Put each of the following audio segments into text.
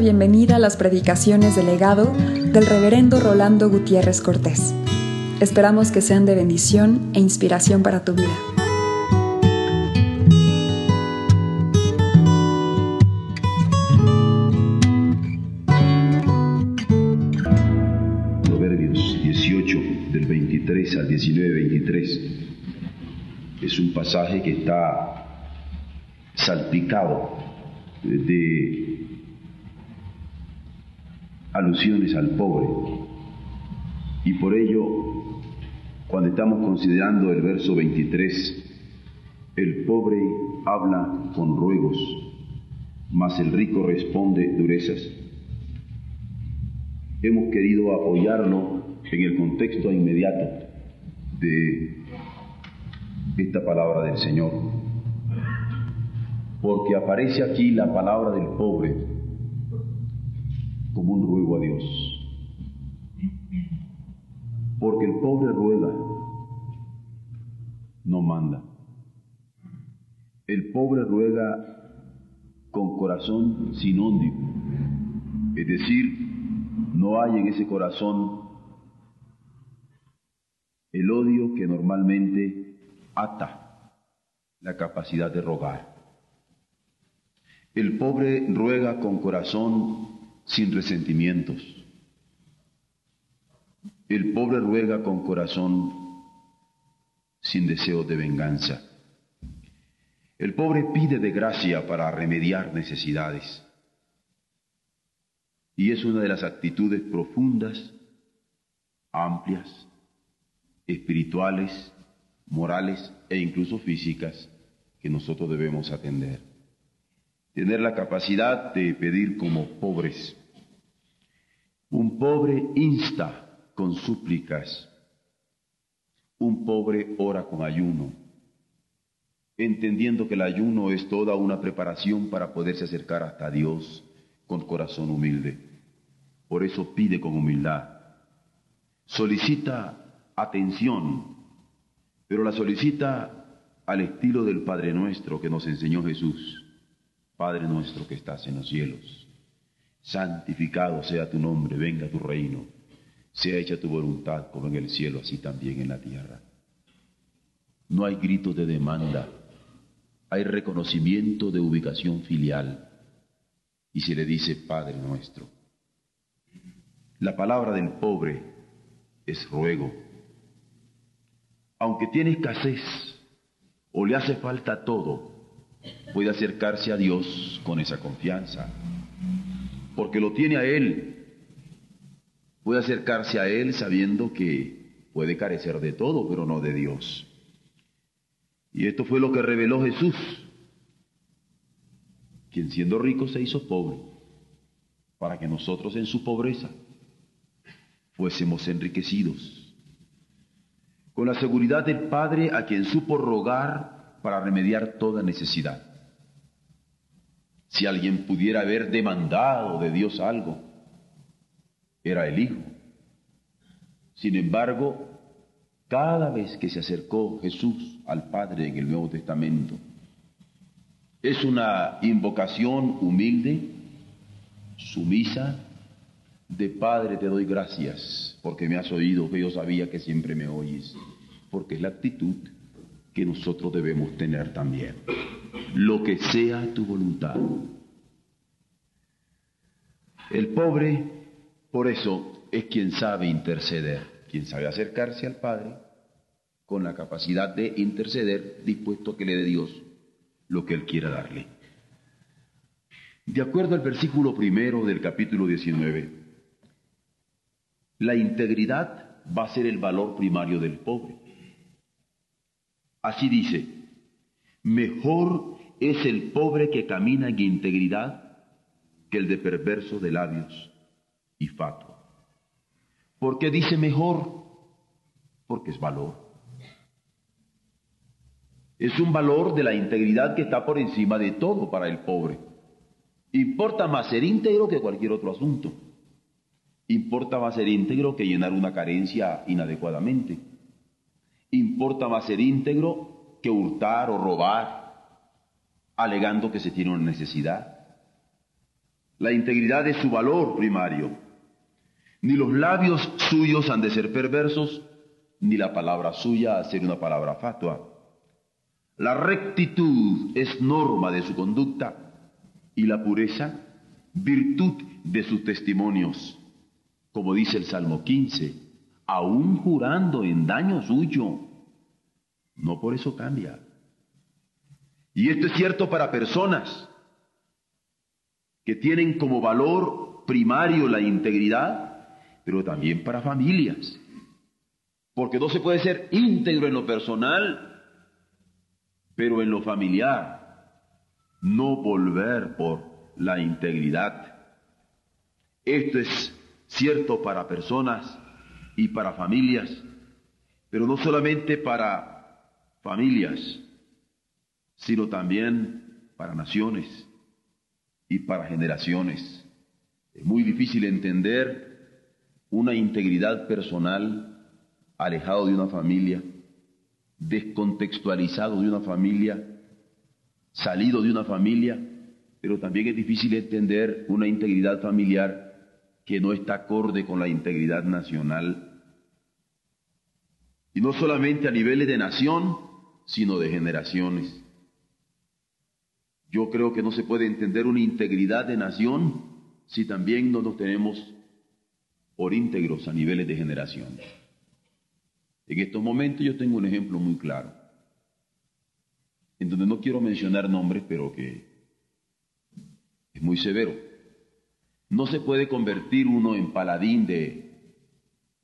bienvenida a las predicaciones del legado del reverendo Rolando Gutiérrez Cortés. Esperamos que sean de bendición e inspiración para tu vida. Proverbios 18 del 23 al 19-23 es un pasaje que está salpicado de alusiones al pobre. Y por ello, cuando estamos considerando el verso 23, el pobre habla con ruegos, mas el rico responde durezas. Hemos querido apoyarlo en el contexto inmediato de esta palabra del Señor, porque aparece aquí la palabra del pobre como un ruego a Dios. Porque el pobre ruega, no manda. El pobre ruega con corazón sin odio. Es decir, no hay en ese corazón el odio que normalmente ata la capacidad de rogar. El pobre ruega con corazón sin resentimientos. El pobre ruega con corazón sin deseo de venganza. El pobre pide de gracia para remediar necesidades. Y es una de las actitudes profundas, amplias, espirituales, morales e incluso físicas que nosotros debemos atender. Tener la capacidad de pedir como pobres. Un pobre insta con súplicas. Un pobre ora con ayuno, entendiendo que el ayuno es toda una preparación para poderse acercar hasta Dios con corazón humilde. Por eso pide con humildad. Solicita atención, pero la solicita al estilo del Padre Nuestro que nos enseñó Jesús. Padre nuestro que estás en los cielos santificado sea tu nombre, venga tu reino, sea hecha tu voluntad como en el cielo, así también en la tierra. No hay grito de demanda, hay reconocimiento de ubicación filial y se le dice Padre nuestro. La palabra del pobre es ruego. Aunque tiene escasez o le hace falta todo, puede acercarse a Dios con esa confianza porque lo tiene a Él. Puede acercarse a Él sabiendo que puede carecer de todo, pero no de Dios. Y esto fue lo que reveló Jesús, quien siendo rico se hizo pobre, para que nosotros en su pobreza fuésemos enriquecidos, con la seguridad del Padre a quien supo rogar para remediar toda necesidad. Si alguien pudiera haber demandado de Dios algo, era el Hijo. Sin embargo, cada vez que se acercó Jesús al Padre en el Nuevo Testamento, es una invocación humilde, sumisa, de Padre te doy gracias porque me has oído, que yo sabía que siempre me oyes, porque es la actitud que nosotros debemos tener también lo que sea tu voluntad. El pobre, por eso, es quien sabe interceder, quien sabe acercarse al Padre con la capacidad de interceder, dispuesto a que le dé Dios lo que Él quiera darle. De acuerdo al versículo primero del capítulo 19, la integridad va a ser el valor primario del pobre. Así dice, mejor es el pobre que camina en integridad que el de perverso de labios y fato. ¿Por qué dice mejor? Porque es valor. Es un valor de la integridad que está por encima de todo para el pobre. Importa más ser íntegro que cualquier otro asunto. Importa más ser íntegro que llenar una carencia inadecuadamente. Importa más ser íntegro que hurtar o robar alegando que se tiene una necesidad. La integridad es su valor primario. Ni los labios suyos han de ser perversos, ni la palabra suya ha ser una palabra fatua. La rectitud es norma de su conducta y la pureza virtud de sus testimonios. Como dice el Salmo 15, aún jurando en daño suyo, no por eso cambia. Y esto es cierto para personas que tienen como valor primario la integridad, pero también para familias. Porque no se puede ser íntegro en lo personal, pero en lo familiar, no volver por la integridad. Esto es cierto para personas y para familias, pero no solamente para familias, sino también para naciones y para generaciones. Es muy difícil entender una integridad personal alejado de una familia, descontextualizado de una familia, salido de una familia, pero también es difícil entender una integridad familiar que no está acorde con la integridad nacional. Y no solamente a niveles de nación, sino de generaciones. Yo creo que no se puede entender una integridad de nación si también no nos tenemos por íntegros a niveles de generación. En estos momentos yo tengo un ejemplo muy claro, en donde no quiero mencionar nombres, pero que es muy severo. No se puede convertir uno en paladín de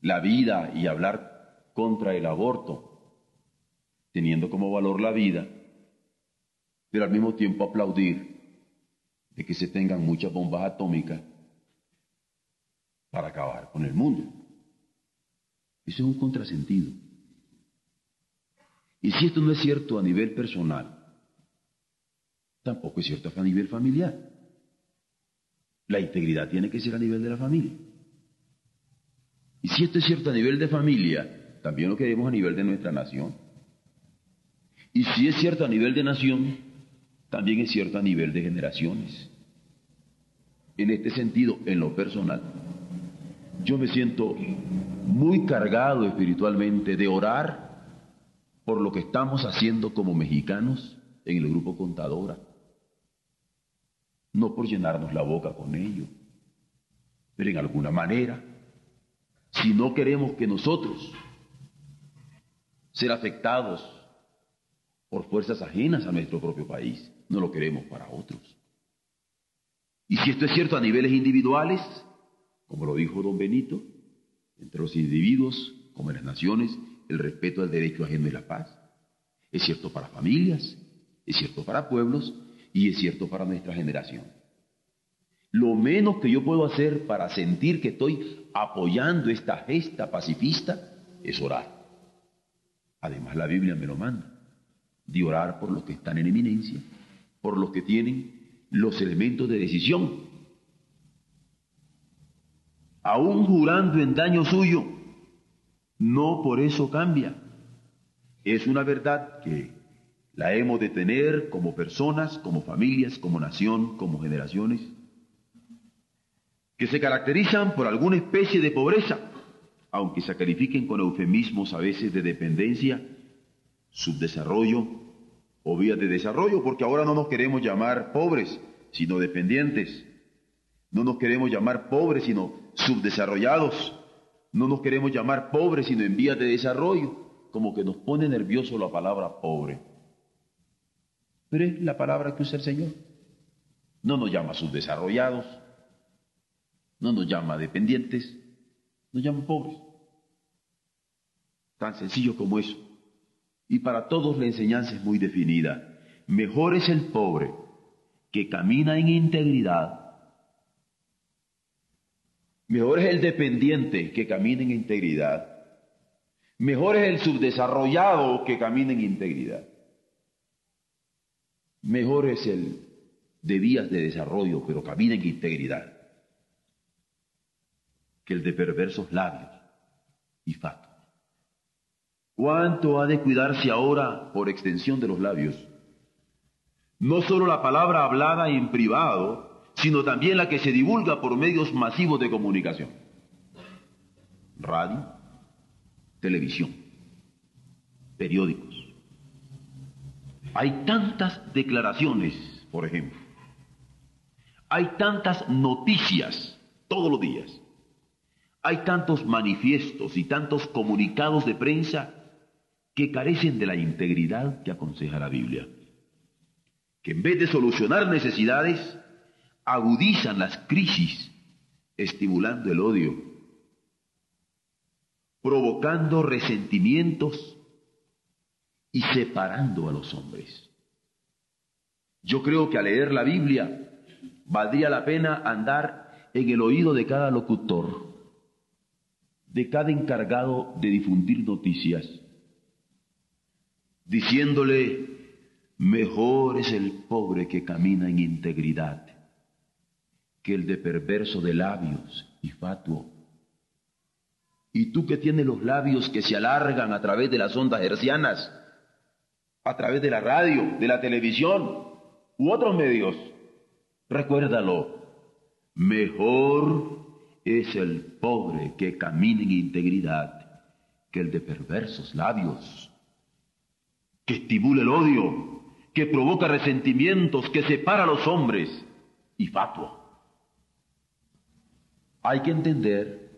la vida y hablar contra el aborto, teniendo como valor la vida, pero al mismo tiempo aplaudir de que se tengan muchas bombas atómicas para acabar con el mundo. Eso es un contrasentido. Y si esto no es cierto a nivel personal, tampoco es cierto a nivel familiar. La integridad tiene que ser a nivel de la familia. Y si esto es cierto a nivel de familia, también lo queremos a nivel de nuestra nación. Y si es cierto a nivel de nación, también es cierto a nivel de generaciones. En este sentido, en lo personal, yo me siento muy cargado espiritualmente de orar por lo que estamos haciendo como mexicanos en el grupo Contadora no por llenarnos la boca con ello, pero en alguna manera, si no queremos que nosotros ser afectados por fuerzas ajenas a nuestro propio país, no lo queremos para otros. Y si esto es cierto a niveles individuales, como lo dijo don Benito, entre los individuos como en las naciones, el respeto al derecho ajeno y la paz. Es cierto para familias, es cierto para pueblos y es cierto para nuestra generación. Lo menos que yo puedo hacer para sentir que estoy apoyando esta gesta pacifista es orar. Además la Biblia me lo manda, de orar por los que están en eminencia, por los que tienen los elementos de decisión. Aún jurando en daño suyo, no por eso cambia. Es una verdad que la hemos de tener como personas, como familias, como nación, como generaciones, que se caracterizan por alguna especie de pobreza, aunque se con eufemismos a veces de dependencia, subdesarrollo o vías de desarrollo, porque ahora no nos queremos llamar pobres, sino dependientes. No nos queremos llamar pobres, sino subdesarrollados. No nos queremos llamar pobres, sino en vías de desarrollo. Como que nos pone nervioso la palabra pobre. Pero es la palabra que usa el Señor. No nos llama subdesarrollados, no nos llama dependientes, nos llama pobres. Tan sencillo como eso. Y para todos la enseñanza es muy definida. Mejor es el pobre que camina en integridad. Mejor es el dependiente que camina en integridad. Mejor es el subdesarrollado que camina en integridad. Mejor es el de vías de desarrollo, pero camina en integridad, que el de perversos labios y fato. ¿Cuánto ha de cuidarse ahora por extensión de los labios? No solo la palabra hablada en privado, sino también la que se divulga por medios masivos de comunicación. Radio, televisión, periódicos. Hay tantas declaraciones, por ejemplo. Hay tantas noticias todos los días. Hay tantos manifiestos y tantos comunicados de prensa que carecen de la integridad que aconseja la Biblia. Que en vez de solucionar necesidades, agudizan las crisis, estimulando el odio, provocando resentimientos y separando a los hombres. Yo creo que al leer la Biblia valdría la pena andar en el oído de cada locutor, de cada encargado de difundir noticias, diciéndole, mejor es el pobre que camina en integridad que el de perverso de labios y fatuo. Y tú que tienes los labios que se alargan a través de las ondas hercianas, a través de la radio, de la televisión u otros medios, recuérdalo, mejor es el pobre que camina en integridad que el de perversos labios, que estimula el odio, que provoca resentimientos, que separa a los hombres y fatuo hay que entender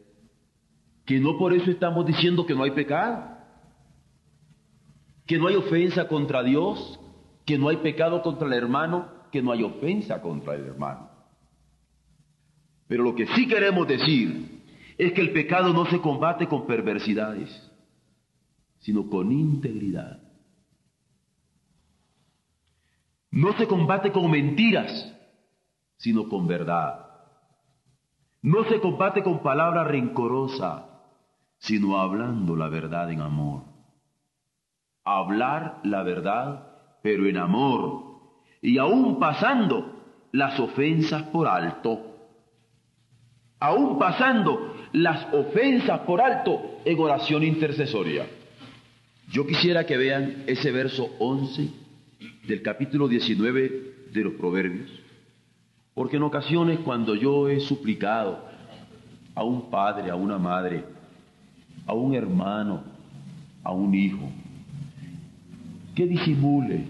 que no por eso estamos diciendo que no hay pecado, que no hay ofensa contra Dios, que no hay pecado contra el hermano, que no hay ofensa contra el hermano. Pero lo que sí queremos decir es que el pecado no se combate con perversidades, sino con integridad. No se combate con mentiras, sino con verdad. No se combate con palabra rencorosa, sino hablando la verdad en amor. Hablar la verdad, pero en amor, y aún pasando las ofensas por alto. Aún pasando las ofensas por alto en oración intercesoria. Yo quisiera que vean ese verso 11 del capítulo 19 de los Proverbios. Porque en ocasiones cuando yo he suplicado a un padre, a una madre, a un hermano, a un hijo, que disimule,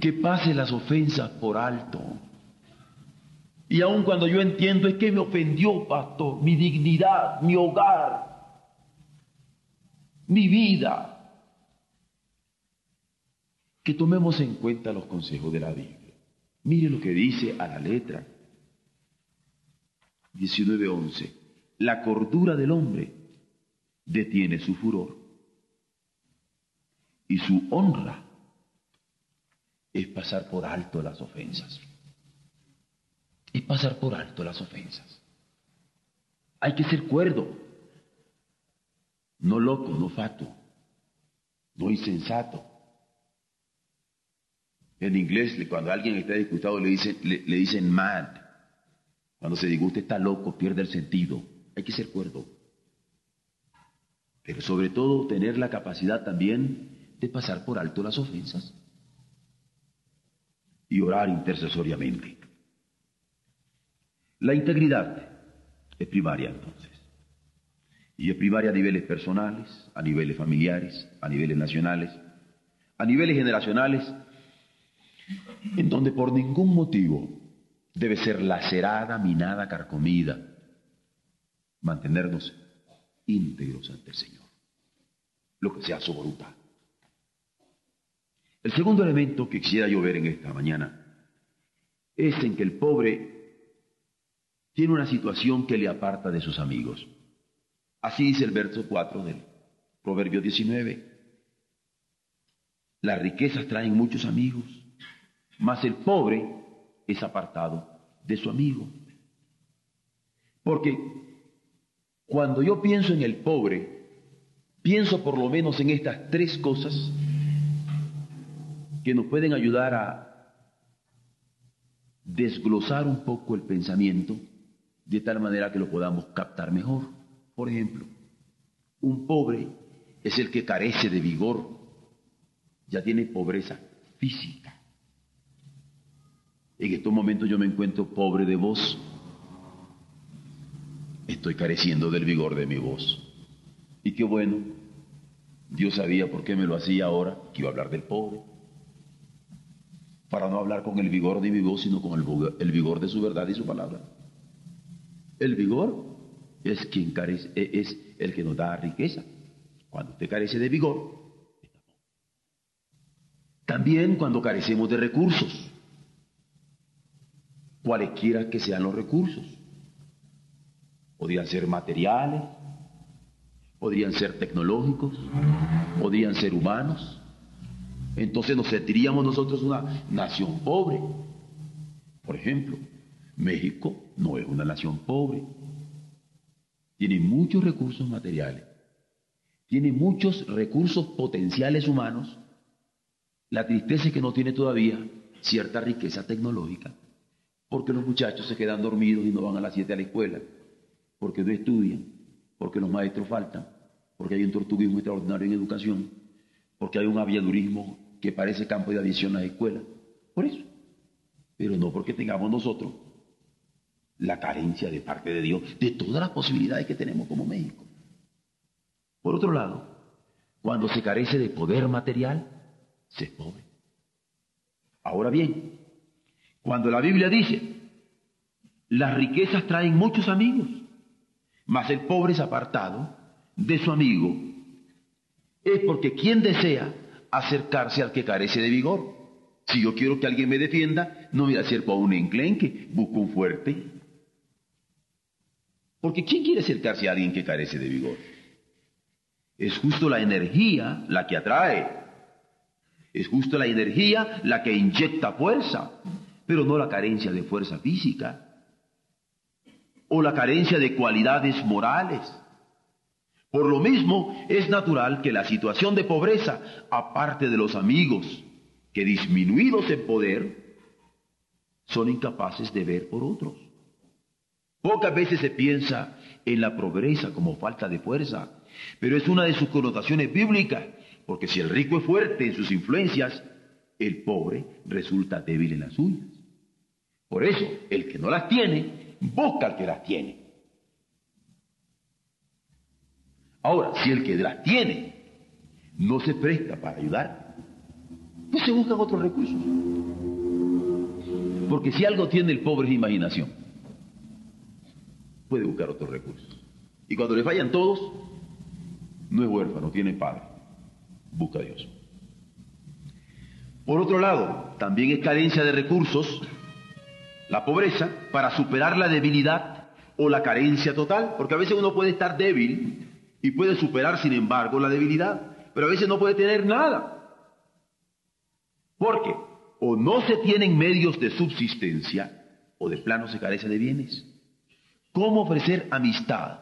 que pase las ofensas por alto. Y aun cuando yo entiendo es que me ofendió, pastor, mi dignidad, mi hogar, mi vida, que tomemos en cuenta los consejos de la Biblia. Mire lo que dice a la letra. 19.11. La cordura del hombre detiene su furor y su honra es pasar por alto las ofensas. Es pasar por alto las ofensas. Hay que ser cuerdo, no loco, no fato, no insensato, en inglés, cuando alguien está disgustado, le dicen, le, dicen mad. Cuando se disgusta, está loco, pierde el sentido. Hay que ser cuerdo. Pero sobre todo, tener la capacidad también de pasar por alto las ofensas y orar intercesoriamente. La integridad es primaria entonces. Y es primaria a niveles personales, a niveles familiares, a niveles nacionales, a niveles generacionales en donde por ningún motivo debe ser lacerada, minada, carcomida, mantenernos íntegros ante el Señor, lo que sea su voluntad. El segundo elemento que quisiera yo ver en esta mañana es en que el pobre tiene una situación que le aparta de sus amigos. Así dice el verso 4 del Proverbio 19. Las riquezas traen muchos amigos, mas el pobre es apartado de su amigo. Porque cuando yo pienso en el pobre, pienso por lo menos en estas tres cosas que nos pueden ayudar a desglosar un poco el pensamiento de tal manera que lo podamos captar mejor. Por ejemplo, un pobre es el que carece de vigor, ya tiene pobreza física En estos momentos yo me encuentro pobre de voz. Estoy careciendo del vigor de mi voz. Y qué bueno, Dios sabía por qué me lo hacía ahora, que iba a hablar del pobre. Para no hablar con el vigor de mi voz, sino con el, vigor de su verdad y su palabra. El vigor es quien carece, e, es el que nos da riqueza. Cuando usted carece de vigor, también cuando carecemos de recursos, cualesquiera que sean los recursos. Podrían ser materiales, podrían ser tecnológicos, podrían ser humanos. Entonces nos sentiríamos nosotros una nación pobre. Por ejemplo, México no es una nación pobre. Tiene muchos recursos materiales, tiene muchos recursos potenciales humanos la tristeza es que no tiene todavía cierta riqueza tecnológica, porque los muchachos se quedan dormidos y no van a las 7 a la escuela, porque no estudian, porque los maestros faltan, porque hay un tortuguismo extraordinario en educación, porque hay un aviadurismo que parece campo de adición a las escuelas. Por eso. Pero no porque tengamos nosotros la carencia de parte de Dios de todas las posibilidades que tenemos como México. Por otro lado, cuando se carece de poder material, se pobre. Ahora bien, cuando la Biblia dice, las riquezas traen muchos amigos, mas el pobre es apartado de su amigo, es porque quien desea acercarse al que carece de vigor. Si yo quiero que alguien me defienda, no me acerco a un enclenque, busco un fuerte. Porque ¿quién quiere acercarse a alguien que carece de vigor? Es justo la energía la que atrae. Es justo la energía la que inyecta fuerza, pero no la carencia de fuerza física o la carencia de cualidades morales. Por lo mismo, es natural que la situación de pobreza, aparte de los amigos que disminuidos en poder, son incapaces de ver por otros. Pocas veces se piensa en la pobreza como falta de fuerza, pero es una de sus connotaciones bíblicas porque si el rico es fuerte en sus influencias, el pobre resulta débil en las suyas. Por eso, el que no las tiene, busca al que las tiene. Ahora, si el que las tiene no se presta para ayudar, pues se buscan otros recursos. Porque si algo tiene el pobre es imaginación. Puede buscar otros recursos. Y cuando le fallan todos, no es huérfano, tiene padre busca a Dios. Por otro lado, también es carencia de recursos la pobreza para superar la debilidad o la carencia total, porque a veces uno puede estar débil y puede superar, sin embargo, la debilidad, pero a veces no puede tener nada. Porque o no se tienen medios de subsistencia o de plano se carece de bienes. ¿Cómo ofrecer amistad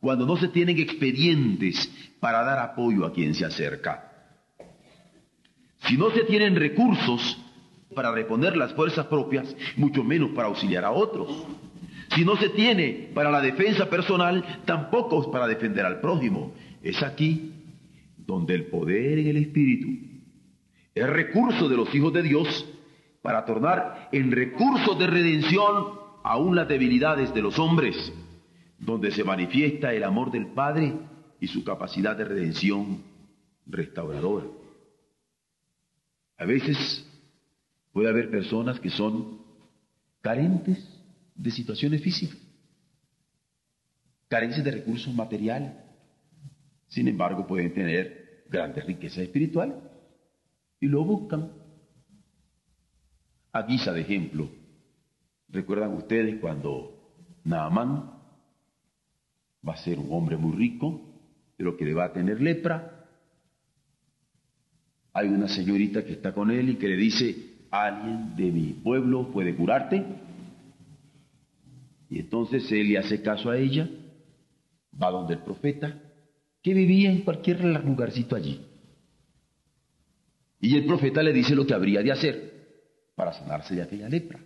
cuando no se tienen expedientes para dar apoyo a quien se acerca? Si no se tienen recursos para reponer las fuerzas propias, mucho menos para auxiliar a otros. Si no se tiene para la defensa personal, tampoco para defender al prójimo. Es aquí donde el poder en el Espíritu es recurso de los hijos de Dios para tornar en recursos de redención aún las debilidades de los hombres, donde se manifiesta el amor del Padre y su capacidad de redención restauradora. A veces puede haber personas que son carentes de situaciones físicas, carentes de recursos materiales. Sin embargo, pueden tener grandes riquezas espirituales y lo buscan. A guisa de ejemplo, ¿recuerdan ustedes cuando Naamán va a ser un hombre muy rico, pero que le va a tener lepra? hay una señorita que está con él y que le dice, alguien de mi pueblo puede curarte. Y entonces él le hace caso a ella, va donde el profeta, que vivía en cualquier lugarcito allí. Y el profeta le dice lo que habría de hacer para sanarse de aquella lepra.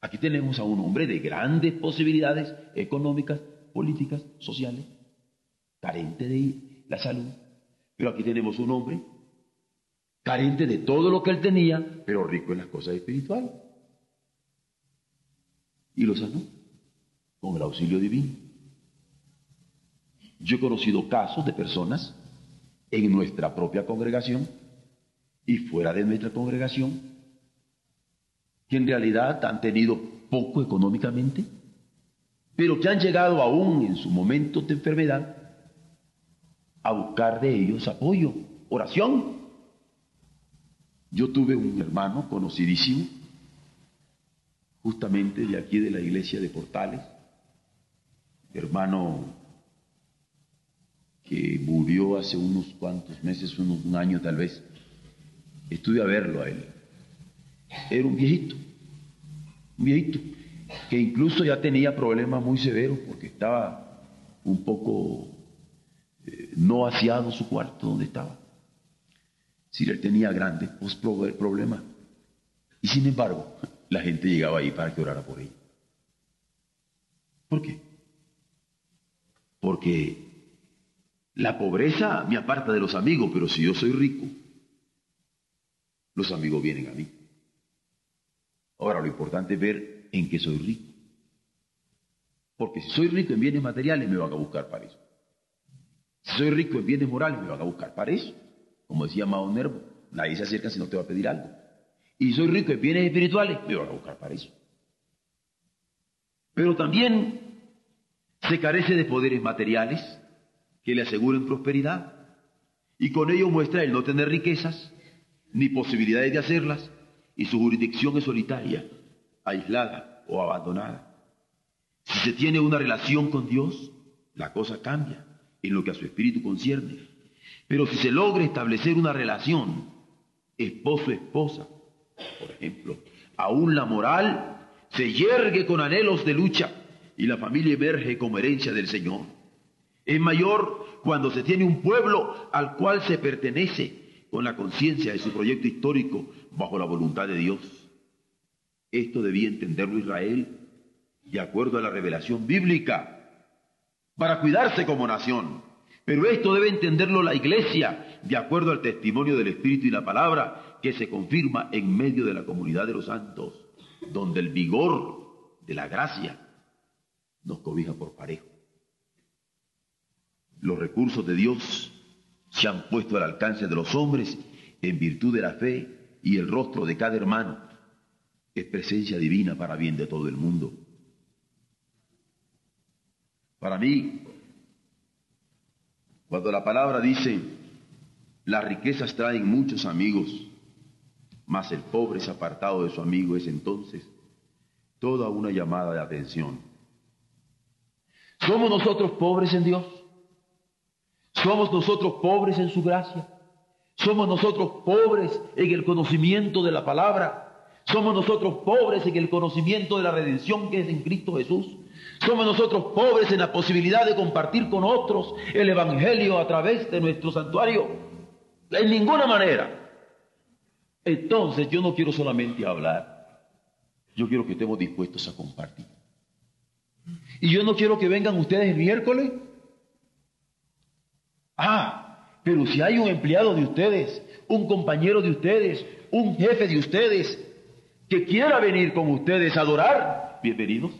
Aquí tenemos a un hombre de grandes posibilidades económicas, políticas, sociales, carente de la salud. Pero aquí tenemos un hombre carente de todo lo que él tenía, pero rico en las cosas espirituales. y lo sanó con el auxilio divino. Yo he conocido casos de personas en nuestra propia congregación y fuera de nuestra congregación que en realidad han tenido poco económicamente, pero que han llegado aún en su momento de enfermedad a buscar de ellos apoyo, oración. Yo tuve un hermano conocidísimo, justamente de aquí de la iglesia de Portales, hermano que murió hace unos cuantos meses, unos, un año tal vez. Estuve a verlo a él. Era un viejito, un viejito, que incluso ya tenía problemas muy severos porque estaba un poco eh, no aseado su cuarto donde estaba. Si él tenía grandes problemas. Y sin embargo, la gente llegaba ahí para que orara por él. ¿Por qué? Porque la pobreza me aparta de los amigos, pero si yo soy rico, los amigos vienen a mí. Ahora, lo importante es ver en qué soy rico. Porque si soy rico en bienes materiales, me van a buscar para eso. Si soy rico en bienes morales, me van a buscar para eso. Como decía Mao Nervo, nadie se acerca si no te va a pedir algo. Y soy rico en bienes espirituales, me van a buscar para eso. Pero también se carece de poderes materiales que le aseguren prosperidad. Y con ello muestra el no tener riquezas, ni posibilidades de hacerlas, y su jurisdicción es solitaria, aislada o abandonada. Si se tiene una relación con Dios, la cosa cambia en lo que a su espíritu concierne. Pero si se logra establecer una relación esposo-esposa, por ejemplo, aún la moral se yergue con anhelos de lucha y la familia emerge como herencia del Señor. Es mayor cuando se tiene un pueblo al cual se pertenece con la conciencia de su proyecto histórico bajo la voluntad de Dios. Esto debía entenderlo Israel de acuerdo a la revelación bíblica para cuidarse como nación. Pero esto debe entenderlo la iglesia de acuerdo al testimonio del Espíritu y la palabra que se confirma en medio de la comunidad de los santos, donde el vigor de la gracia nos cobija por parejo. Los recursos de Dios se han puesto al alcance de los hombres en virtud de la fe y el rostro de cada hermano es presencia divina para bien de todo el mundo. Para mí, cuando la palabra dice, las riquezas traen muchos amigos, mas el pobre es apartado de su amigo, es entonces toda una llamada de atención. ¿Somos nosotros pobres en Dios? ¿Somos nosotros pobres en su gracia? ¿Somos nosotros pobres en el conocimiento de la palabra? ¿Somos nosotros pobres en el conocimiento de la redención que es en Cristo Jesús? ¿Somos nosotros pobres en la posibilidad de compartir con otros el Evangelio a través de nuestro santuario? En ninguna manera. Entonces yo no quiero solamente hablar, yo quiero que estemos dispuestos a compartir. Y yo no quiero que vengan ustedes el miércoles. Ah, pero si hay un empleado de ustedes, un compañero de ustedes, un jefe de ustedes, que quiera venir con ustedes a adorar, bienvenidos.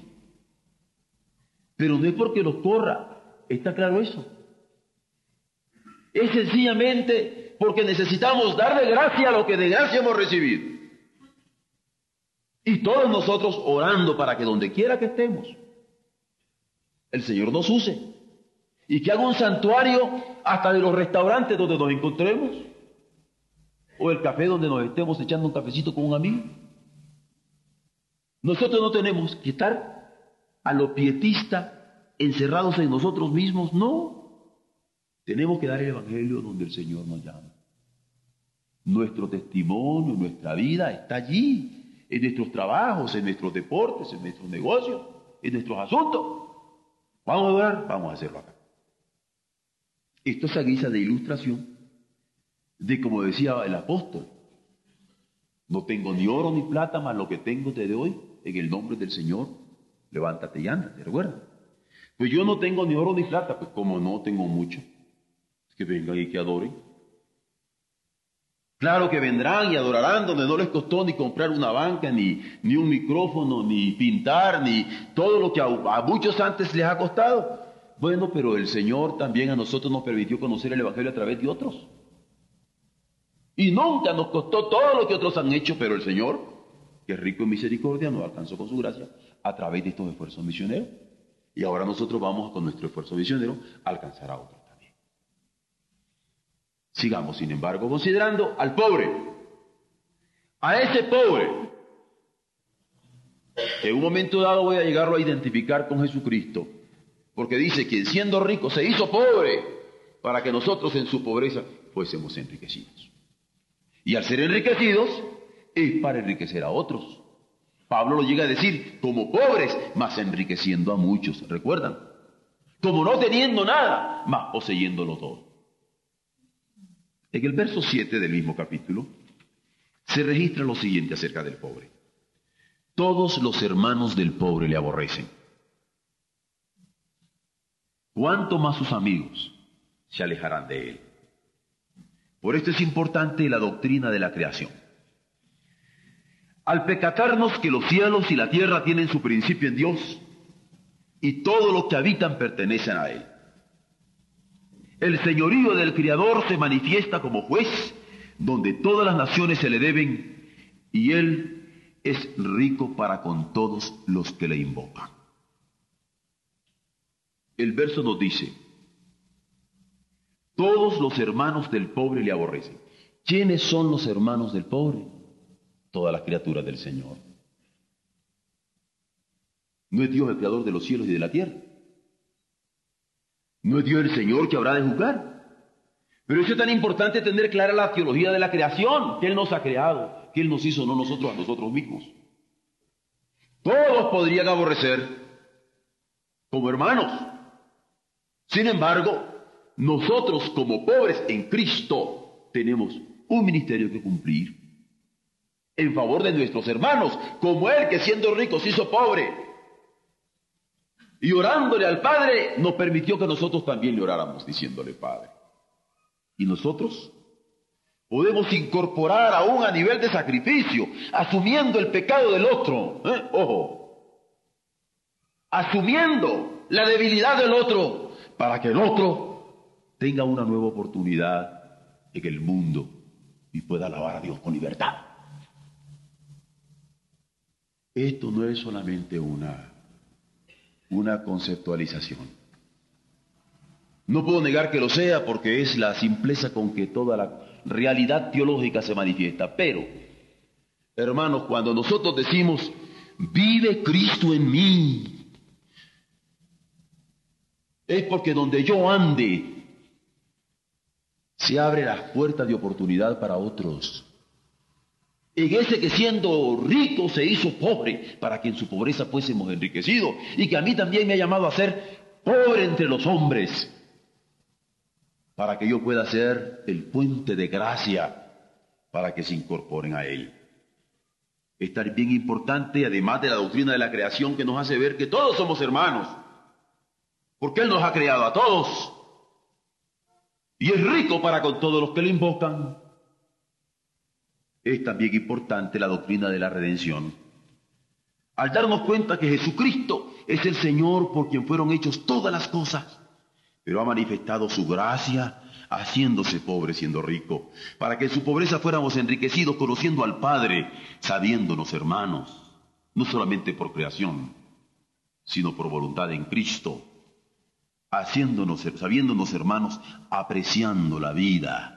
Pero no es porque los corra, ¿está claro eso? Es sencillamente porque necesitamos darle gracia a lo que de gracia hemos recibido. Y todos nosotros orando para que donde quiera que estemos, el Señor nos use. Y que haga un santuario hasta de los restaurantes donde nos encontremos. O el café donde nos estemos echando un cafecito con un amigo. Nosotros no tenemos que estar a lo pietista encerrados en nosotros mismos. No. Tenemos que dar el Evangelio donde el Señor nos llama. Nuestro testimonio, nuestra vida está allí, en nuestros trabajos, en nuestros deportes, en nuestros negocios, en nuestros asuntos. Vamos a orar, vamos a hacerlo acá. Esto es a guisa de ilustración de como decía el apóstol, no tengo ni oro ni plata, más lo que tengo te doy en el nombre del Señor. Levántate y anda, ¿te recuerdas? Pues yo no tengo ni oro ni plata, pues como no tengo mucho, que vengan y que adoren. Claro que vendrán y adorarán donde no les costó ni comprar una banca, ni, ni un micrófono, ni pintar, ni todo lo que a, a muchos antes les ha costado. Bueno, pero el Señor también a nosotros nos permitió conocer el Evangelio a través de otros. Y nunca nos costó todo lo que otros han hecho, pero el Señor, que es rico en misericordia, nos alcanzó con su gracia a través de estos esfuerzos misioneros. Y ahora nosotros vamos con nuestro esfuerzo misionero a alcanzar a otros también. Sigamos, sin embargo, considerando al pobre. A ese pobre. En un momento dado voy a llegarlo a identificar con Jesucristo. Porque dice, quien siendo rico se hizo pobre para que nosotros en su pobreza fuésemos enriquecidos. Y al ser enriquecidos es para enriquecer a otros. Pablo lo llega a decir como pobres, mas enriqueciendo a muchos. ¿Recuerdan? Como no teniendo nada, mas poseyéndolo todo. En el verso 7 del mismo capítulo se registra lo siguiente acerca del pobre. Todos los hermanos del pobre le aborrecen. ¿Cuánto más sus amigos se alejarán de él? Por esto es importante la doctrina de la creación. Al pecatarnos que los cielos y la tierra tienen su principio en Dios y todo lo que habitan pertenecen a Él. El señorío del Criador se manifiesta como juez donde todas las naciones se le deben y Él es rico para con todos los que le invocan. El verso nos dice, todos los hermanos del pobre le aborrecen. ¿Quiénes son los hermanos del pobre? Todas las criaturas del Señor. ¿No es Dios el creador de los cielos y de la tierra? ¿No es Dios el Señor que habrá de juzgar? Pero eso es tan importante tener clara la teología de la creación, que Él nos ha creado, que Él nos hizo, no nosotros a nosotros mismos. Todos podrían aborrecer como hermanos. Sin embargo, nosotros como pobres en Cristo tenemos un ministerio que cumplir en favor de nuestros hermanos, como Él que siendo rico se hizo pobre. Y orándole al Padre nos permitió que nosotros también le oráramos diciéndole Padre. Y nosotros podemos incorporar aún a nivel de sacrificio, asumiendo el pecado del otro. ¿eh? Ojo, asumiendo la debilidad del otro para que el otro tenga una nueva oportunidad en el mundo y pueda alabar a Dios con libertad. Esto no es solamente una, una conceptualización. No puedo negar que lo sea porque es la simpleza con que toda la realidad teológica se manifiesta. Pero, hermanos, cuando nosotros decimos, vive Cristo en mí, es porque donde yo ande, se abre la puerta de oportunidad para otros en ese que siendo rico se hizo pobre, para que en su pobreza fuésemos enriquecidos, y que a mí también me ha llamado a ser pobre entre los hombres, para que yo pueda ser el puente de gracia para que se incorporen a Él. Esta es bien importante, además de la doctrina de la creación que nos hace ver que todos somos hermanos, porque Él nos ha creado a todos, y es rico para con todos los que lo invocan es también importante la doctrina de la redención. Al darnos cuenta que Jesucristo es el Señor por quien fueron hechos todas las cosas, pero ha manifestado su gracia haciéndose pobre siendo rico, para que en su pobreza fuéramos enriquecidos conociendo al Padre, sabiéndonos hermanos, no solamente por creación, sino por voluntad en Cristo, haciéndonos, sabiéndonos hermanos, apreciando la vida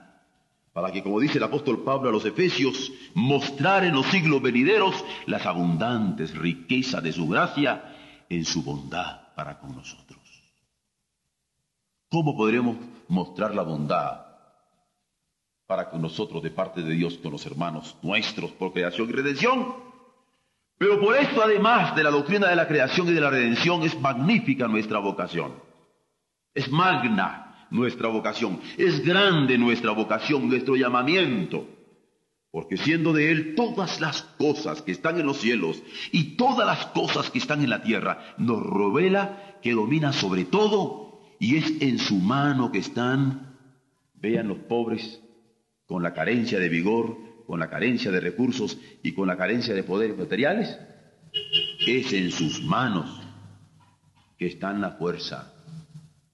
para que, como dice el apóstol Pablo a los Efesios, mostrar en los siglos venideros las abundantes riquezas de su gracia en su bondad para con nosotros. ¿Cómo podremos mostrar la bondad para con nosotros de parte de Dios con los hermanos nuestros por creación y redención? Pero por esto, además de la doctrina de la creación y de la redención, es magnífica nuestra vocación. Es magna nuestra vocación. Es grande nuestra vocación, nuestro llamamiento. Porque siendo de Él todas las cosas que están en los cielos y todas las cosas que están en la tierra, nos revela que domina sobre todo y es en su mano que están, vean los pobres, con la carencia de vigor, con la carencia de recursos y con la carencia de poderes materiales, es en sus manos que están la fuerza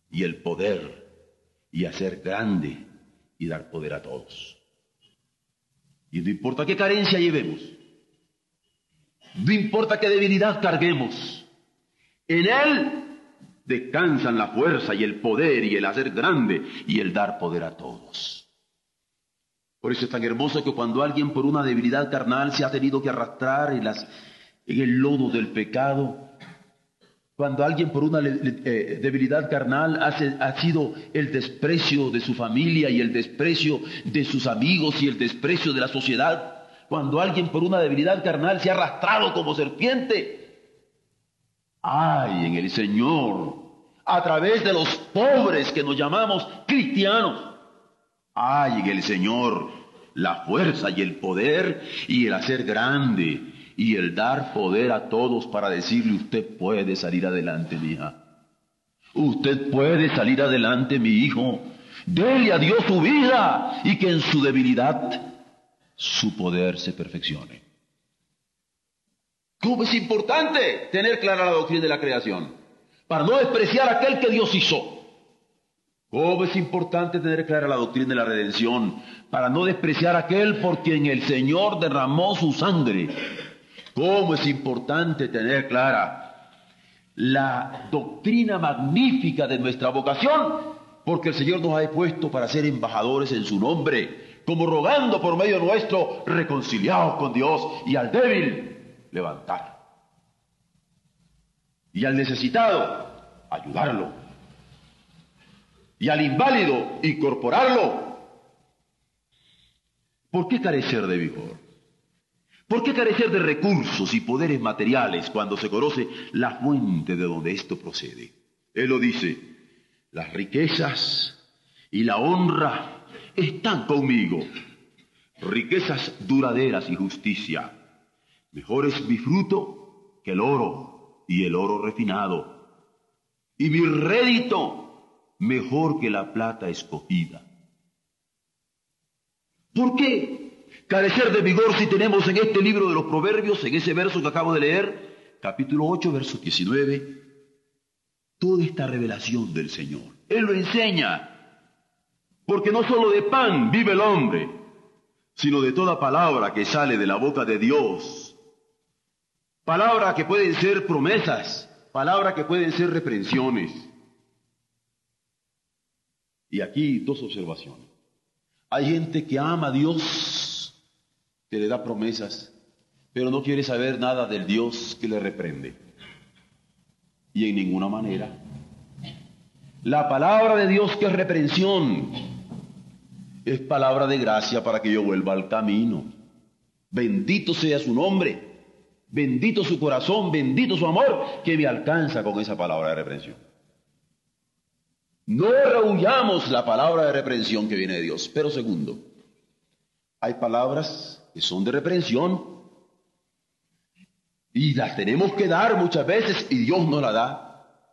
y el poder y hacer grande y dar poder a todos. Y no importa qué carencia llevemos, no importa qué debilidad carguemos, en Él descansan la fuerza y el poder y el hacer grande y el dar poder a todos. Por eso es tan hermoso que cuando alguien por una debilidad carnal se ha tenido que arrastrar en, el lodo del pecado, cuando alguien por una eh, debilidad carnal ha sido el desprecio de su familia y el desprecio de sus amigos y el desprecio de la sociedad, cuando alguien por una debilidad carnal se ha arrastrado como serpiente, ay en el Señor, a través de los pobres que nos llamamos cristianos, hay en el Señor la fuerza y el poder y el hacer grande y el dar poder a todos para decirle usted puede salir adelante, mi hija. Usted puede salir adelante, mi hijo. Dele a Dios su vida y que en su debilidad su poder se perfeccione. ¿Cómo es importante tener clara la doctrina de la creación? Para no despreciar aquel que Dios hizo. ¿Cómo es importante tener clara la doctrina de la redención? Para no despreciar aquel por quien el Señor derramó su sangre Cómo es importante tener clara la doctrina magnífica de nuestra vocación, porque el Señor nos ha puesto para ser embajadores en su nombre, como rogando por medio nuestro reconciliados con Dios y al débil levantar. Y al necesitado ayudarlo. Y al inválido incorporarlo. ¿Por qué carecer de vigor? ¿Por qué carecer de recursos y poderes materiales cuando se conoce la fuente de donde esto procede? Él lo dice, las riquezas y la honra están conmigo, riquezas duraderas y justicia. Mejor es mi fruto que el oro y el oro refinado, y mi rédito mejor que la plata escogida. ¿Por qué? Carecer de vigor si tenemos en este libro de los Proverbios, en ese verso que acabo de leer, capítulo 8, verso 19, toda esta revelación del Señor. Él lo enseña, porque no solo de pan vive el hombre, sino de toda palabra que sale de la boca de Dios. Palabra que pueden ser promesas, palabra que pueden ser reprensiones. Y aquí dos observaciones. Hay gente que ama a Dios que le da promesas, pero no quiere saber nada del Dios que le reprende. Y en ninguna manera. La palabra de Dios que es reprensión es palabra de gracia para que yo vuelva al camino. Bendito sea su nombre, bendito su corazón, bendito su amor que me alcanza con esa palabra de reprensión. No rehuyamos la palabra de reprensión que viene de Dios. Pero segundo, hay palabras que son de reprensión. Y las tenemos que dar muchas veces y Dios nos la da.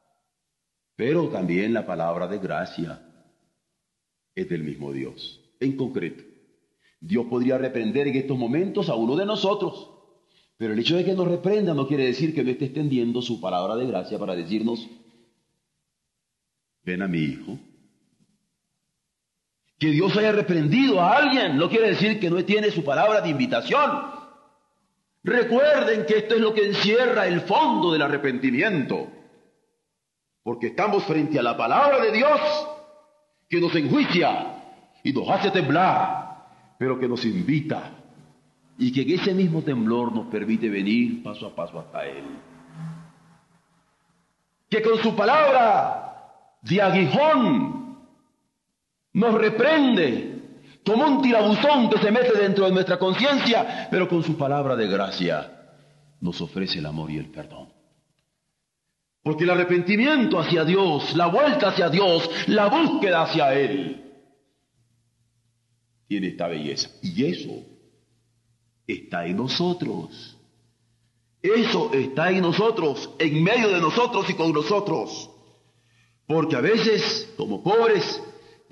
Pero también la palabra de gracia es del mismo Dios. En concreto, Dios podría reprender en estos momentos a uno de nosotros. Pero el hecho de que nos reprenda no quiere decir que no esté extendiendo su palabra de gracia para decirnos, ven a mi hijo, que Dios haya reprendido a alguien no quiere decir que no tiene su palabra de invitación. Recuerden que esto es lo que encierra el fondo del arrepentimiento. Porque estamos frente a la palabra de Dios que nos enjuicia y nos hace temblar, pero que nos invita y que en ese mismo temblor nos permite venir paso a paso hasta Él. Que con su palabra de aguijón nos reprende como un tirabuzón que se mete dentro de nuestra conciencia, pero con su palabra de gracia nos ofrece el amor y el perdón. Porque el arrepentimiento hacia Dios, la vuelta hacia Dios, la búsqueda hacia Él, tiene esta belleza. Y eso está en nosotros. Eso está en nosotros, en medio de nosotros y con nosotros. Porque a veces, como pobres,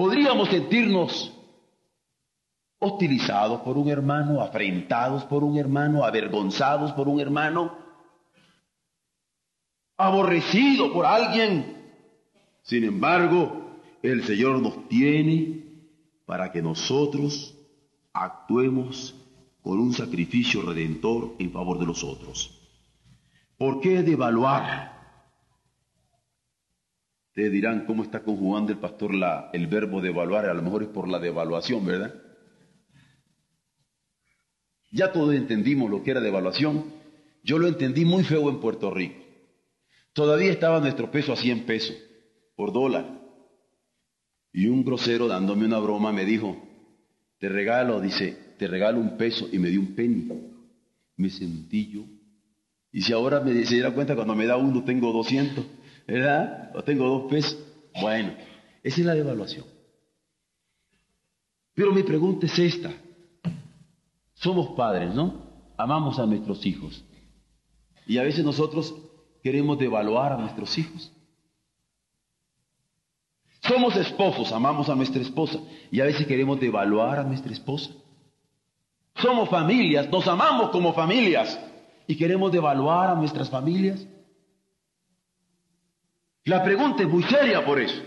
podríamos sentirnos hostilizados por un hermano, afrentados por un hermano, avergonzados por un hermano, aborrecidos por alguien. Sin embargo, el Señor nos tiene para que nosotros actuemos con un sacrificio redentor en favor de los otros. ¿Por qué devaluar? Ustedes dirán cómo está conjugando el pastor la, el verbo devaluar, a lo mejor es por la devaluación, ¿verdad? Ya todos entendimos lo que era devaluación. Yo lo entendí muy feo en Puerto Rico. Todavía estaba nuestro peso a 100 pesos por dólar. Y un grosero dándome una broma me dijo, te regalo, dice, te regalo un peso y me dio un penny. Me sentí yo. Y si ahora me se diera cuenta cuando me da uno tengo 200, ¿verdad? O tengo dos pesos. Bueno, esa es la devaluación. Pero mi pregunta es esta. Somos padres, ¿no? Amamos a nuestros hijos. Y a veces nosotros queremos devaluar a nuestros hijos. Somos esposos, amamos a nuestra esposa y a veces queremos devaluar a nuestra esposa. Somos familias, nos amamos como familias y queremos devaluar a nuestras familias. La pregunta es muy seria por eso.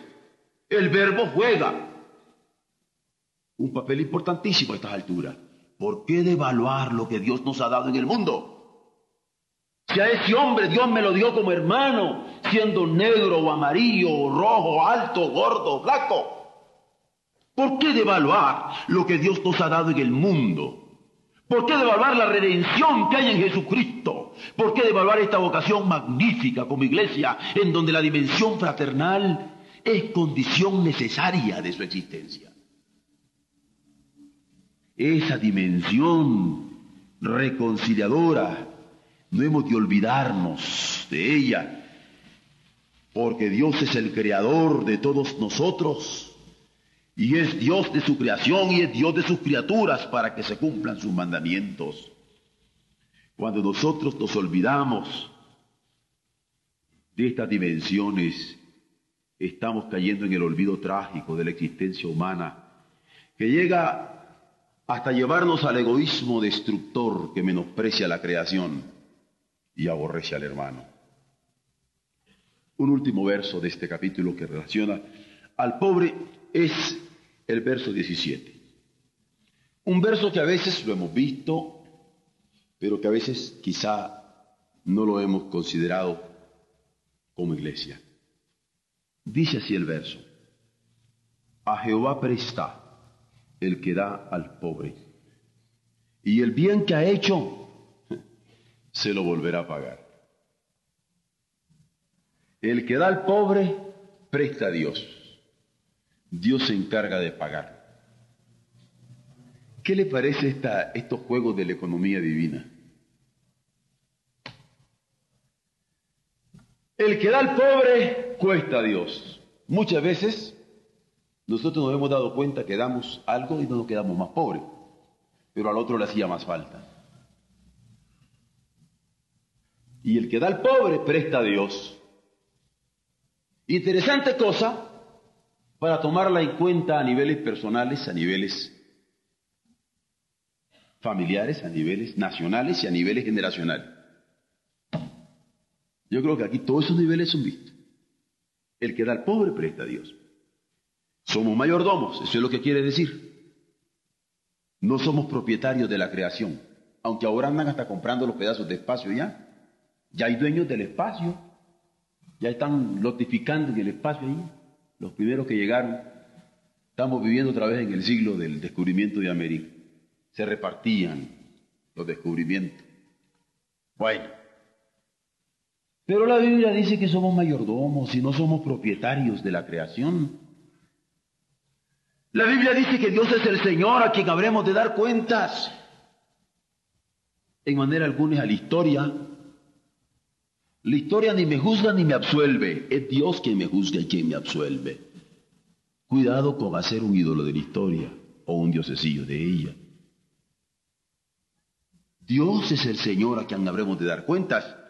El verbo juega un papel importantísimo a estas alturas. ¿Por qué devaluar lo que Dios nos ha dado en el mundo? Si a ese hombre Dios me lo dio como hermano, siendo negro o amarillo o rojo, alto, gordo, flaco. ¿Por qué devaluar lo que Dios nos ha dado en el mundo? ¿Por qué devaluar la redención que hay en Jesucristo? ¿Por qué devaluar esta vocación magnífica como iglesia en donde la dimensión fraternal es condición necesaria de su existencia? Esa dimensión reconciliadora no hemos de olvidarnos de ella, porque Dios es el creador de todos nosotros y es Dios de su creación y es Dios de sus criaturas para que se cumplan sus mandamientos. Cuando nosotros nos olvidamos de estas dimensiones, estamos cayendo en el olvido trágico de la existencia humana, que llega hasta llevarnos al egoísmo destructor que menosprecia la creación y aborrece al hermano. Un último verso de este capítulo que relaciona al pobre es el verso 17. Un verso que a veces lo hemos visto, pero que a veces quizá no lo hemos considerado como iglesia. Dice así el verso, a Jehová presta el que da al pobre, y el bien que ha hecho se lo volverá a pagar. El que da al pobre, presta a Dios. Dios se encarga de pagar. ¿Qué le parece esta, estos juegos de la economía divina? El que da al pobre, cuesta a Dios. Muchas veces nosotros nos hemos dado cuenta que damos algo y no nos quedamos más pobres, pero al otro le hacía más falta. Y el que da al pobre presta a Dios. Interesante cosa para tomarla en cuenta a niveles personales, a niveles familiares, a niveles nacionales y a niveles generacionales. Yo creo que aquí todos esos niveles son vistos. El que da al pobre presta a Dios. Somos mayordomos, eso es lo que quiere decir. No somos propietarios de la creación, aunque ahora andan hasta comprando los pedazos de espacio ya. Ya hay dueños del espacio, ya están lotificando en el espacio ahí, los primeros que llegaron. Estamos viviendo otra vez en el siglo del descubrimiento de América. Se repartían los descubrimientos. Bueno. Pero la Biblia dice que somos mayordomos y no somos propietarios de la creación. La Biblia dice que Dios es el Señor a quien habremos de dar cuentas. En manera alguna a la historia la historia ni me juzga ni me absuelve, es Dios quien me juzga y quien me absuelve. Cuidado con hacer un ídolo de la historia o un diosecillo de ella. Dios es el Señor a quien habremos de dar cuentas.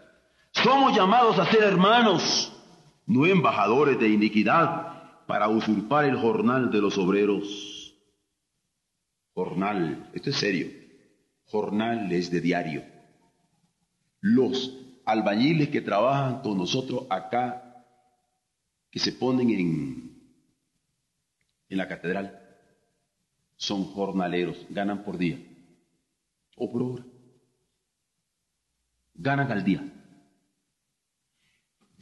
Somos llamados a ser hermanos, no embajadores de iniquidad, para usurpar el jornal de los obreros. jornal, esto es serio, jornal es de diario. Los albañiles que trabajan con nosotros acá, que se ponen en, en la catedral, son jornaleros, ganan por día o por hora. Ganan al día.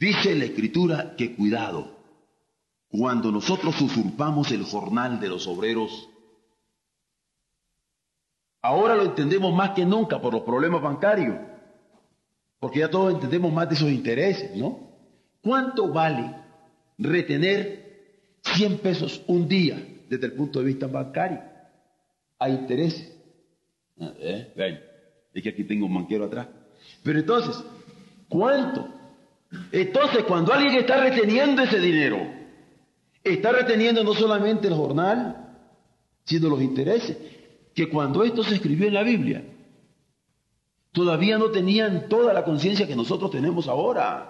Dice la escritura que cuidado, cuando nosotros usurpamos el jornal de los obreros, ahora lo entendemos más que nunca por los problemas bancarios, porque ya todos entendemos más de esos intereses, ¿no? ¿Cuánto vale retener 100 pesos un día desde el punto de vista bancario? Hay intereses. Ah, ¿Eh? es que aquí tengo un banquero atrás. Pero entonces, ¿cuánto? Entonces, cuando alguien está reteniendo ese dinero, está reteniendo no solamente el jornal, sino los intereses, que cuando esto se escribió en la Biblia, todavía no tenían toda la conciencia que nosotros tenemos ahora.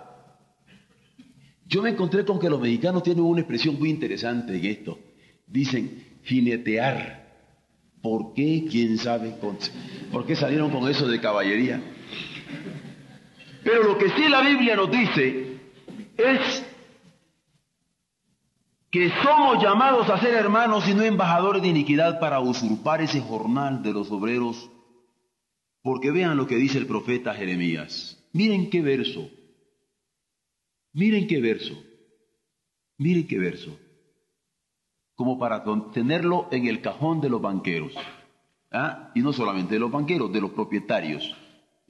Yo me encontré con que los mexicanos tienen una expresión muy interesante en esto. Dicen jinetear. ¿Por qué? ¿Quién sabe? ¿Por qué salieron con eso de caballería? Pero lo que sí la Biblia nos dice es que somos llamados a ser hermanos y no embajadores de iniquidad para usurpar ese jornal de los obreros. Porque vean lo que dice el profeta Jeremías. Miren qué verso. Miren qué verso. Miren qué verso. Como para tenerlo en el cajón de los banqueros. ¿Ah? Y no solamente de los banqueros, de los propietarios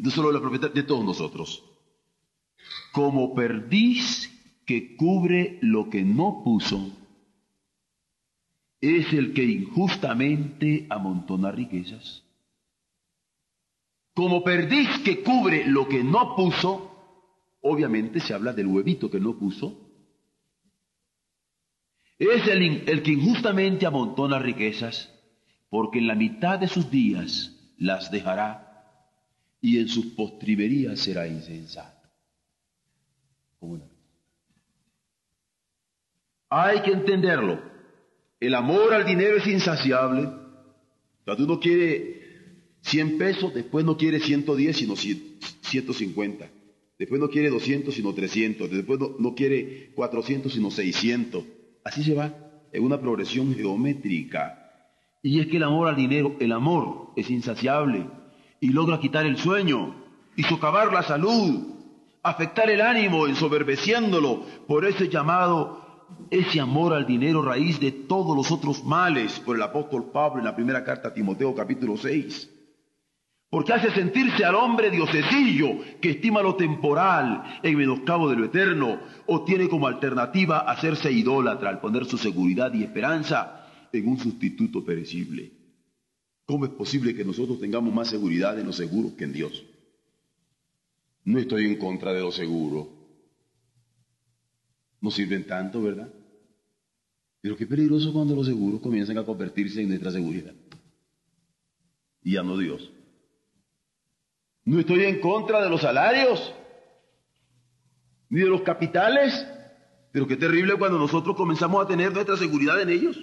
no solo la propiedad de todos nosotros. Como perdiz que cubre lo que no puso, es el que injustamente amontona riquezas. Como perdiz que cubre lo que no puso, obviamente se habla del huevito que no puso, es el, el que injustamente amontona riquezas, porque en la mitad de sus días las dejará y en sus postrimerías será insensato. Hay que entenderlo. El amor al dinero es insaciable. Cuando uno quiere 100 pesos, después no quiere 110, sino 150. Después no quiere 200, sino 300. Después no, no quiere 400, sino 600. Así se va, en una progresión geométrica. Y es que el amor al dinero, el amor es insaciable y logra quitar el sueño y socavar la salud, afectar el ánimo, ensoberbeciéndolo por ese llamado, ese amor al dinero raíz de todos los otros males, por el apóstol Pablo en la primera carta a Timoteo capítulo 6. Porque hace sentirse al hombre diosesillo que estima lo temporal en menoscabo de lo eterno, o tiene como alternativa hacerse idólatra al poner su seguridad y esperanza en un sustituto perecible. ¿Cómo es posible que nosotros tengamos más seguridad en lo seguro que en Dios? No estoy en contra de lo seguro. No sirven tanto, ¿verdad? Pero qué peligroso cuando los seguros comienzan a convertirse en nuestra seguridad. Y ya no Dios. No estoy en contra de los salarios, ni de los capitales, pero qué terrible cuando nosotros comenzamos a tener nuestra seguridad en ellos.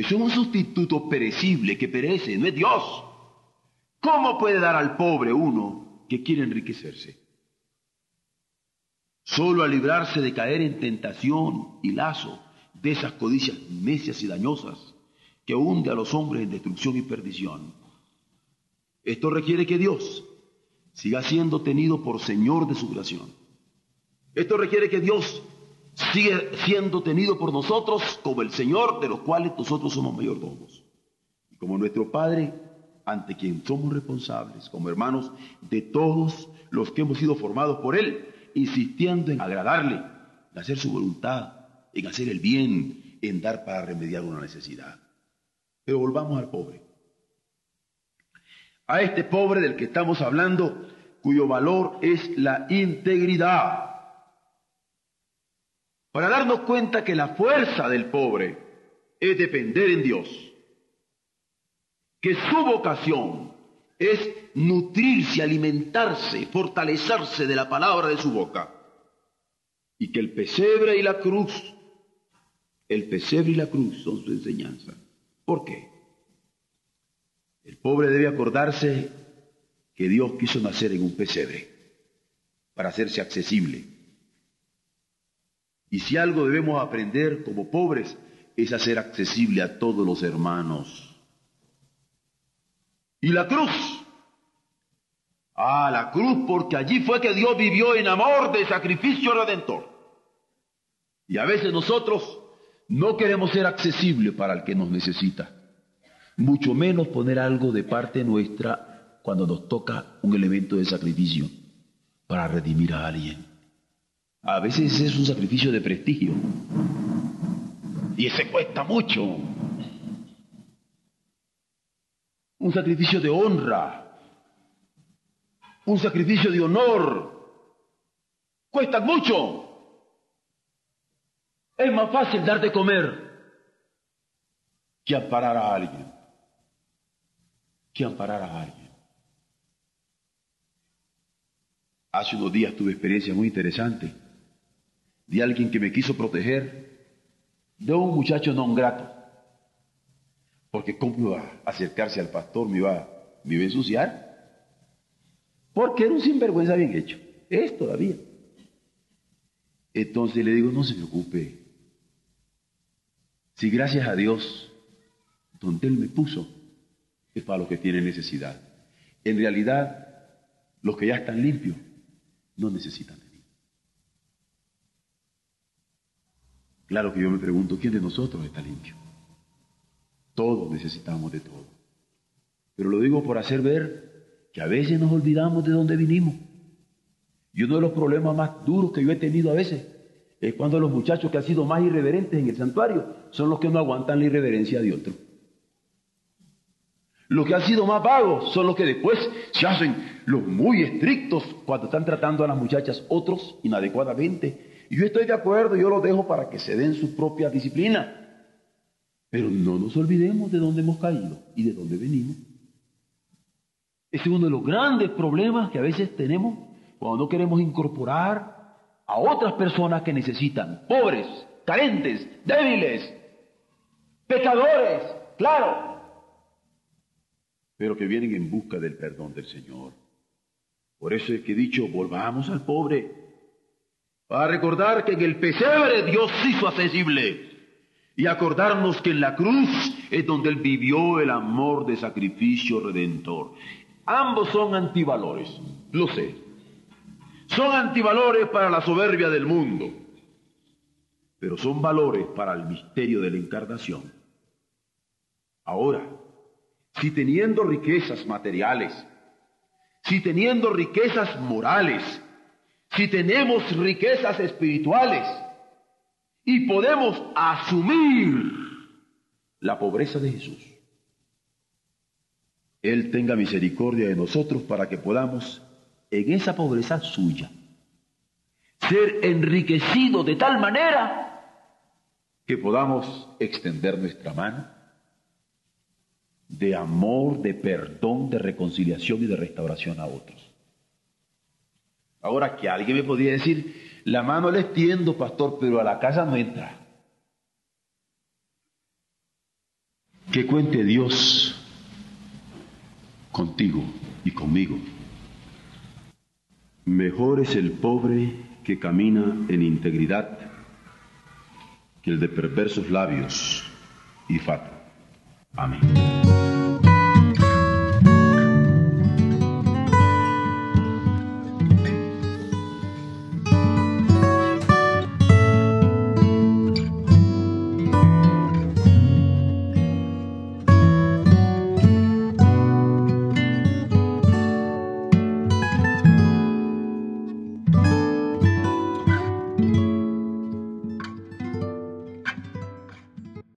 Es un sustituto perecible que perece, no es Dios. ¿Cómo puede dar al pobre uno que quiere enriquecerse? Solo a librarse de caer en tentación y lazo de esas codicias necias y dañosas que hunde a los hombres en destrucción y perdición. Esto requiere que Dios siga siendo tenido por Señor de su creación. Esto requiere que Dios sigue siendo tenido por nosotros como el Señor de los cuales nosotros somos mayordomos. Y como nuestro Padre, ante quien somos responsables, como hermanos de todos los que hemos sido formados por Él, insistiendo en agradarle, en hacer su voluntad, en hacer el bien, en dar para remediar una necesidad. Pero volvamos al pobre. A este pobre del que estamos hablando, cuyo valor es la integridad para darnos cuenta que la fuerza del pobre es depender en Dios, que su vocación es nutrirse, alimentarse, fortalecerse de la palabra de su boca, y que el pesebre y la cruz, el pesebre y la cruz son su enseñanza. ¿Por qué? El pobre debe acordarse que Dios quiso nacer en un pesebre para hacerse accesible. Y si algo debemos aprender como pobres es hacer accesible a todos los hermanos. Y la cruz. Ah, la cruz porque allí fue que Dios vivió en amor de sacrificio redentor. Y a veces nosotros no queremos ser accesibles para el que nos necesita, mucho menos poner algo de parte nuestra cuando nos toca un elemento de sacrificio para redimir a alguien. A veces es un sacrificio de prestigio y ese cuesta mucho. Un sacrificio de honra, un sacrificio de honor, cuesta mucho. Es más fácil dar de comer que amparar a alguien. Que amparar a alguien. Hace unos días tuve experiencia muy interesante de alguien que me quiso proteger de un muchacho no grato. Porque cómo iba a acercarse al pastor, me iba, me iba a ensuciar. Porque era un sinvergüenza bien hecho. Es todavía. Entonces le digo, no se preocupe, si gracias a Dios, donde Él me puso, es para los que tienen necesidad. En realidad, los que ya están limpios no necesitan de mí. Claro que yo me pregunto, ¿quién de nosotros está limpio? Todos necesitamos de todo. Pero lo digo por hacer ver que a veces nos olvidamos de dónde vinimos. Y uno de los problemas más duros que yo he tenido a veces es cuando los muchachos que han sido más irreverentes en el santuario son los que no aguantan la irreverencia de otro. Los que han sido más vagos son los que después se hacen los muy estrictos cuando están tratando a las muchachas otros inadecuadamente. Y yo estoy de acuerdo, yo los dejo para que se den su propia disciplina. Pero no nos olvidemos de dónde hemos caído y de dónde venimos. Ese es uno de los grandes problemas que a veces tenemos cuando no queremos incorporar a otras personas que necesitan, pobres, carentes, débiles, pecadores, claro, pero que vienen en busca del perdón del Señor. Por eso es que he dicho, volvamos al pobre, para recordar que en el pesebre Dios hizo accesible y acordarnos que en la cruz es donde Él vivió el amor de sacrificio redentor. Ambos son antivalores, lo sé, son antivalores para la soberbia del mundo, pero son valores para el misterio de la encarnación. Ahora, si teniendo riquezas materiales, si teniendo riquezas morales, si tenemos riquezas espirituales y podemos asumir la pobreza de Jesús, Él tenga misericordia de nosotros para que podamos en esa pobreza suya. Ser enriquecido de tal manera que podamos extender nuestra mano de amor, de perdón, de reconciliación y de restauración a otros. Ahora que alguien me podría decir, la mano le extiendo, pastor, pero a la casa no entra. Que cuente Dios contigo y conmigo. Mejor es el pobre que camina en integridad que el de perversos labios y fato. Amén.